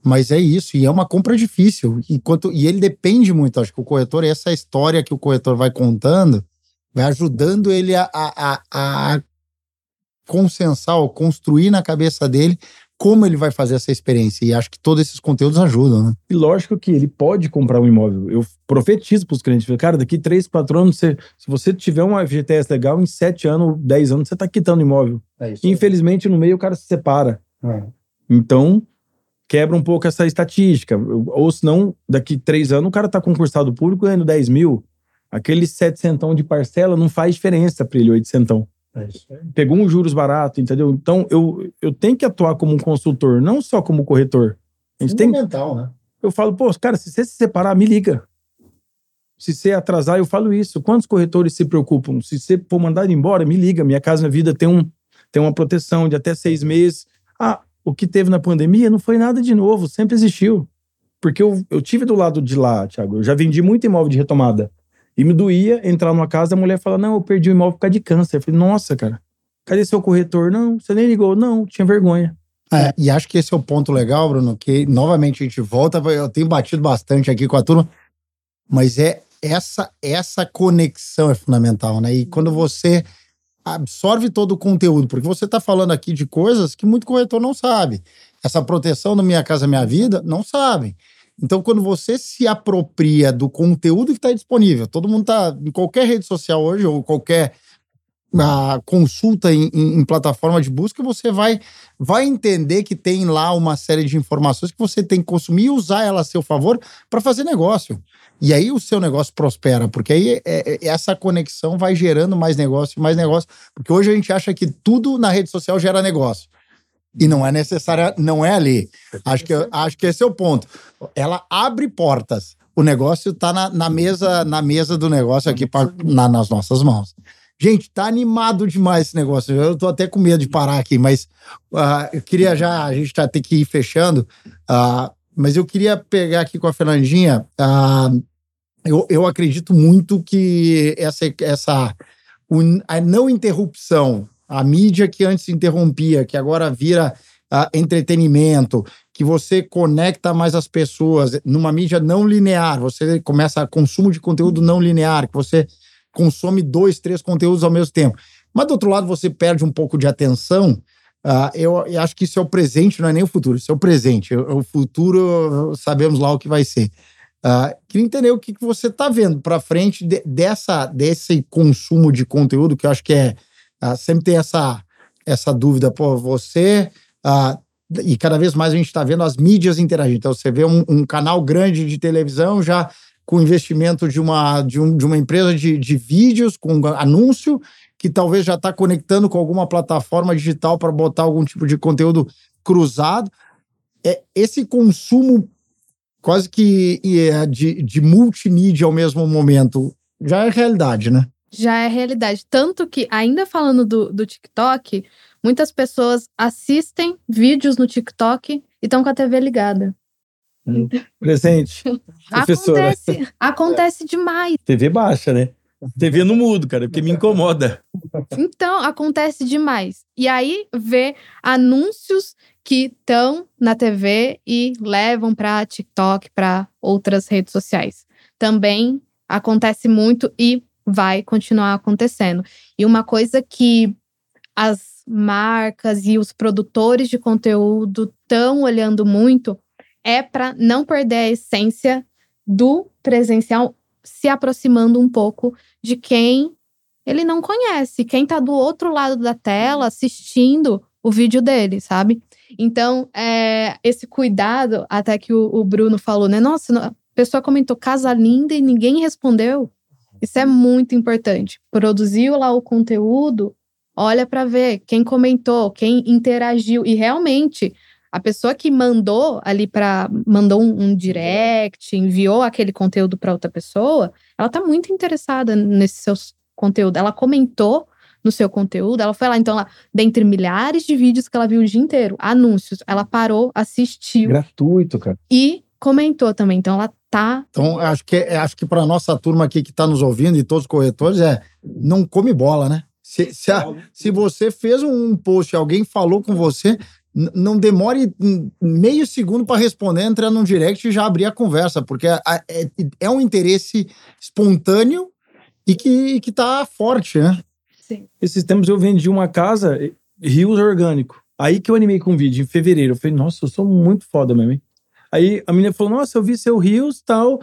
mas é isso. E é uma compra difícil. Enquanto, e ele depende muito. Acho que o corretor, essa história que o corretor vai contando, vai ajudando ele a, a, a, a consensar ou construir na cabeça dele como ele vai fazer essa experiência. E acho que todos esses conteúdos ajudam, né? e lógico que ele pode comprar um imóvel. Eu profetizo pros clientes, falo, cara, daqui três, quatro anos, você, se você tiver uma FGTS legal, em sete anos, dez anos, você tá quitando imóvel. É isso. Infelizmente, no meio, o cara se separa. Então, quebra um pouco essa estatística. Ou senão, daqui três anos, o cara tá concursado público ganhando 10 mil. Aquele 700 de parcela não faz diferença para ele, 800. É. Pegou um juros barato, entendeu? Então, eu, eu tenho que atuar como um consultor, não só como corretor. A gente tem, Fundamental, né? eu falo, pô, cara, se você se separar, me liga. Se você atrasar, eu falo isso. Quantos corretores se preocupam? Se você for mandado embora, me liga. Minha Casa Minha Vida tem, um, tem uma proteção de até seis meses. Ah, o que teve na pandemia não foi nada de novo, sempre existiu. Porque eu, eu tive do lado de lá, Thiago. Eu já vendi muito imóvel de retomada. E me doía entrar numa casa, a mulher fala: Não, eu perdi o imóvel por causa de câncer. Eu falei: Nossa, cara, cadê seu corretor? Não, você nem ligou. Não, tinha vergonha. É, e acho que esse é o ponto legal, Bruno, que novamente a gente volta, eu tenho batido bastante aqui com a turma, mas é essa essa conexão é fundamental, né? E quando você absorve todo o conteúdo, porque você está falando aqui de coisas que muito corretor não sabe. Essa proteção do Minha Casa Minha Vida, não sabem. Então, quando você se apropria do conteúdo que está disponível, todo mundo está em qualquer rede social hoje, ou qualquer a consulta em, em, em, plataforma de busca, você vai, vai entender que tem lá uma série de informações que você tem que consumir e usar ela a seu favor para fazer negócio. E aí o seu negócio prospera, porque aí é, é, essa conexão vai gerando mais negócio, mais negócio. Porque hoje a gente acha que tudo na rede social gera negócio. E não é necessário, não é ali. Acho que, acho que esse é o ponto. Ela abre portas. O negócio está na, na, mesa, na mesa do negócio aqui pra, na, nas nossas mãos. Gente, tá animado demais esse negócio. Eu tô até com medo de parar aqui, mas uh, eu queria já, a gente já tem que ir fechando. Uh, mas eu queria pegar aqui com a Fernandinha. Uh, eu, eu acredito muito que essa, essa a não interrupção, a mídia que antes interrompia, que agora vira uh, entretenimento, que você conecta mais as pessoas numa mídia não linear, você começa a consumo de conteúdo não linear, que você consome dois, três conteúdos ao mesmo tempo. Mas do outro lado, você perde um pouco de atenção. Uh, eu, eu, acho que isso é o presente, não é nem o futuro, isso é o presente. O, o futuro, sabemos lá o que vai ser. Uh, queria entender o que, que você está vendo para frente de, dessa, desse consumo de conteúdo, que eu acho que é. Uh, sempre tem essa, essa dúvida, pô, você. Uh, e cada vez mais a gente está vendo as mídias interagindo. Então, você vê um, um, canal grande de televisão já com investimento de uma, de, um, de uma empresa de, de vídeos, com anúncio, que talvez já está conectando com alguma plataforma digital para botar algum tipo de conteúdo cruzado. É, esse consumo quase que é, de, de multimídia ao mesmo momento já é realidade, né? Já é realidade. Tanto que, ainda falando do, do TikTok, muitas pessoas assistem vídeos no TikTok e estão com a TV ligada. Hum. Presente. acontece, acontece demais. TV baixa, né? TV no mudo, cara, porque me incomoda. Então, acontece demais. E aí, vê anúncios que estão na TV e levam para TikTok, para outras redes sociais. Também acontece muito e vai continuar acontecendo. E uma coisa que as marcas e os produtores de conteúdo estão olhando muito é para não perder a essência do presencial, se aproximando um pouco de quem ele não conhece, quem está do outro lado da tela assistindo o vídeo dele, sabe? Então, é, esse cuidado, até que o, o, Bruno falou, né? Nossa, a pessoa comentou casa linda e ninguém respondeu. Isso é muito importante. Produziu lá o conteúdo, olha para ver quem comentou, quem interagiu e realmente a pessoa que mandou ali para mandou um, um, direct, enviou aquele conteúdo para outra pessoa, ela tá muito interessada nesse seu conteúdo. Ela comentou no seu conteúdo, ela foi lá, então, ela, dentre milhares de vídeos que ela viu o dia inteiro, anúncios, ela parou, assistiu. Gratuito, cara. E comentou também. Então, ela tá. Então, acho que, acho que para nossa turma aqui que está nos ouvindo e todos os corretores, é não come bola, né? Se, se, a, se você fez um post, alguém falou com você, não demore meio segundo para responder, entrar num direct e já abrir a conversa, porque é, é, é um interesse espontâneo e que, que tá forte, né? Sim. Esses tempos eu vendi uma casa, rios orgânico. Aí que eu animei com um vídeo, em fevereiro. Eu falei, nossa, eu sou muito foda mesmo, hein? Aí a menina falou, nossa, eu vi seu rios tal.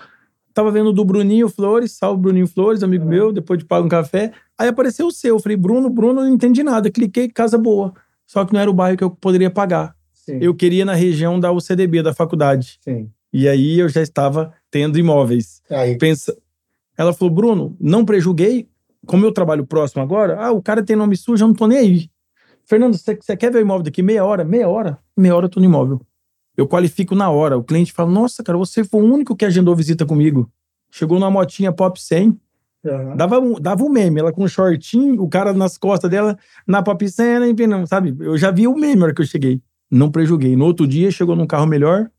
Tava vendo do Bruninho Flores, salve Bruninho Flores, amigo meu, depois de pagar um café. Aí apareceu o seu. Eu falei, Bruno, Bruno, não entendi nada. Cliquei, casa boa. Só que não era o bairro que eu poderia pagar. Sim. Eu queria na região da UCDB, da faculdade. Sim. E aí eu já estava tendo imóveis. Aí. Pensa... Ela falou, Bruno, não prejulguei. Como eu trabalho próximo agora, ah, o cara tem nome sujo, eu não tô nem aí. Fernando, você, você quer ver o imóvel daqui meia hora? Meia hora? Meia hora eu tô no imóvel. Eu qualifico na hora. O cliente fala, nossa, cara, você foi o único que agendou visita comigo. Chegou numa motinha Pop 100, Uhum. Dava, um, dava um meme, ela com um shortinho, o cara nas costas dela, na papicena, empinando, sabe? Eu já vi o meme na hora que eu cheguei. Não prejuguei. No outro dia, chegou num carro melhor,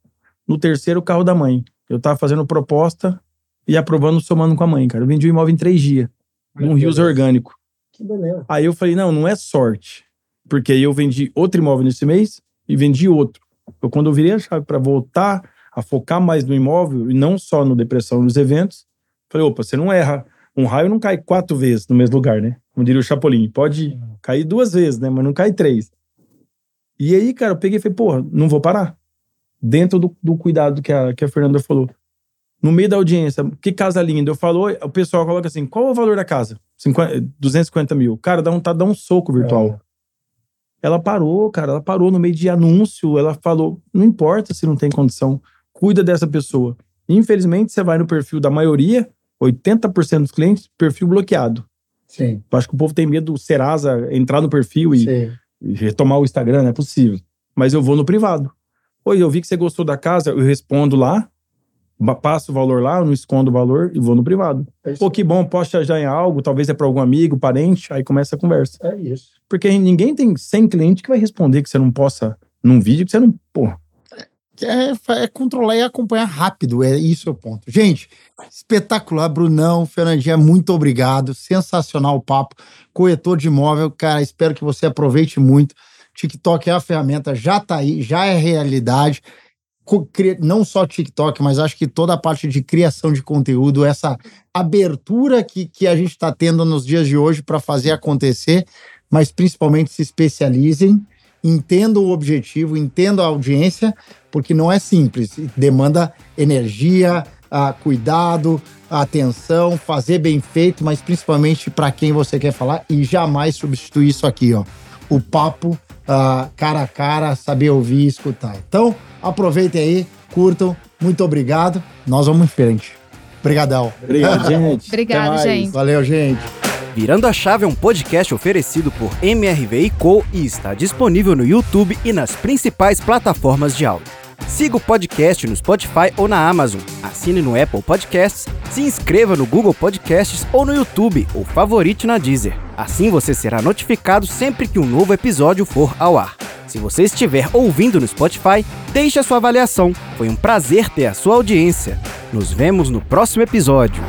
no terceiro, o carro da mãe. Eu tava fazendo proposta e aprovando, somando com a mãe, cara. Eu vendi o imóvel em três dias, num rios orgânico. Que beleza. Aí eu falei, não, não é sorte. Porque aí eu vendi outro imóvel nesse mês e vendi outro. Eu, quando eu virei a chave para voltar a focar mais no imóvel e não só no depressão nos eventos, falei, opa, você não erra um raio não cai quatro vezes no mesmo lugar, né? Como diria o Chapolin. Pode cair duas vezes, né? Mas não cai três. E aí, cara, eu peguei e falei, porra, não vou parar. Dentro do, do cuidado que a, que a Fernanda falou. No meio da audiência, que casa linda. Eu falo, o pessoal coloca assim: qual é o valor da casa? 50, 250 mil. Cara, dá de dar um soco virtual. Ela parou, cara, ela parou no meio de anúncio, ela falou, não importa se não tem condição, cuida dessa pessoa. Infelizmente, você vai no perfil da maioria, 80% dos clientes, perfil bloqueado. Sim, Eu acho que o povo tem medo do Serasa entrar no perfil e, sim. retomar o Instagram, não é possível. Mas eu vou no privado. Oi, eu vi que você gostou da casa, eu respondo lá, passo o valor lá, eu não escondo o valor e vou no privado. É. Pô, que bom, posso te ajudar em algo, talvez é para algum amigo, parente, aí começa a conversa. É isso. Porque ninguém tem 100 clientes que vai responder que você não possa num vídeo que você não. Pô, É, fa- é controlar e acompanhar rápido, é isso o ponto. Gente, espetacular, Brunão, Fernandinha, muito obrigado. Sensacional o papo. Corretor de imóvel, cara, espero que você aproveite muito. TikTok é a ferramenta, já tá aí, já é realidade. Não só TikTok, mas acho que toda a parte de criação de conteúdo, essa abertura que, que a gente está tendo nos dias de hoje para fazer acontecer, mas principalmente se especializem, entendam o objetivo, entendam a audiência, porque não é simples, demanda energia, ah, cuidado, atenção, fazer bem feito, mas principalmente para quem você quer falar e jamais substituir isso aqui, ó. O papo ah, cara a cara, saber ouvir e escutar. Então, aproveitem aí, curtam, muito obrigado. Nós vamos em frente. Obrigadão. obrigado, gente. Obrigado, Até mais. gente. Valeu, gente. Virando a Chave é um podcast oferecido por MRV Co e está disponível no YouTube e nas principais plataformas de áudio. Siga o podcast no Spotify ou na Amazon, assine no Apple Podcasts, se inscreva no Google Podcasts ou no YouTube ou favorite na Deezer. Assim você será notificado sempre que um novo episódio for ao ar. Se você estiver ouvindo no Spotify, deixe a sua avaliação. Foi um prazer ter a sua audiência. Nos vemos no próximo episódio.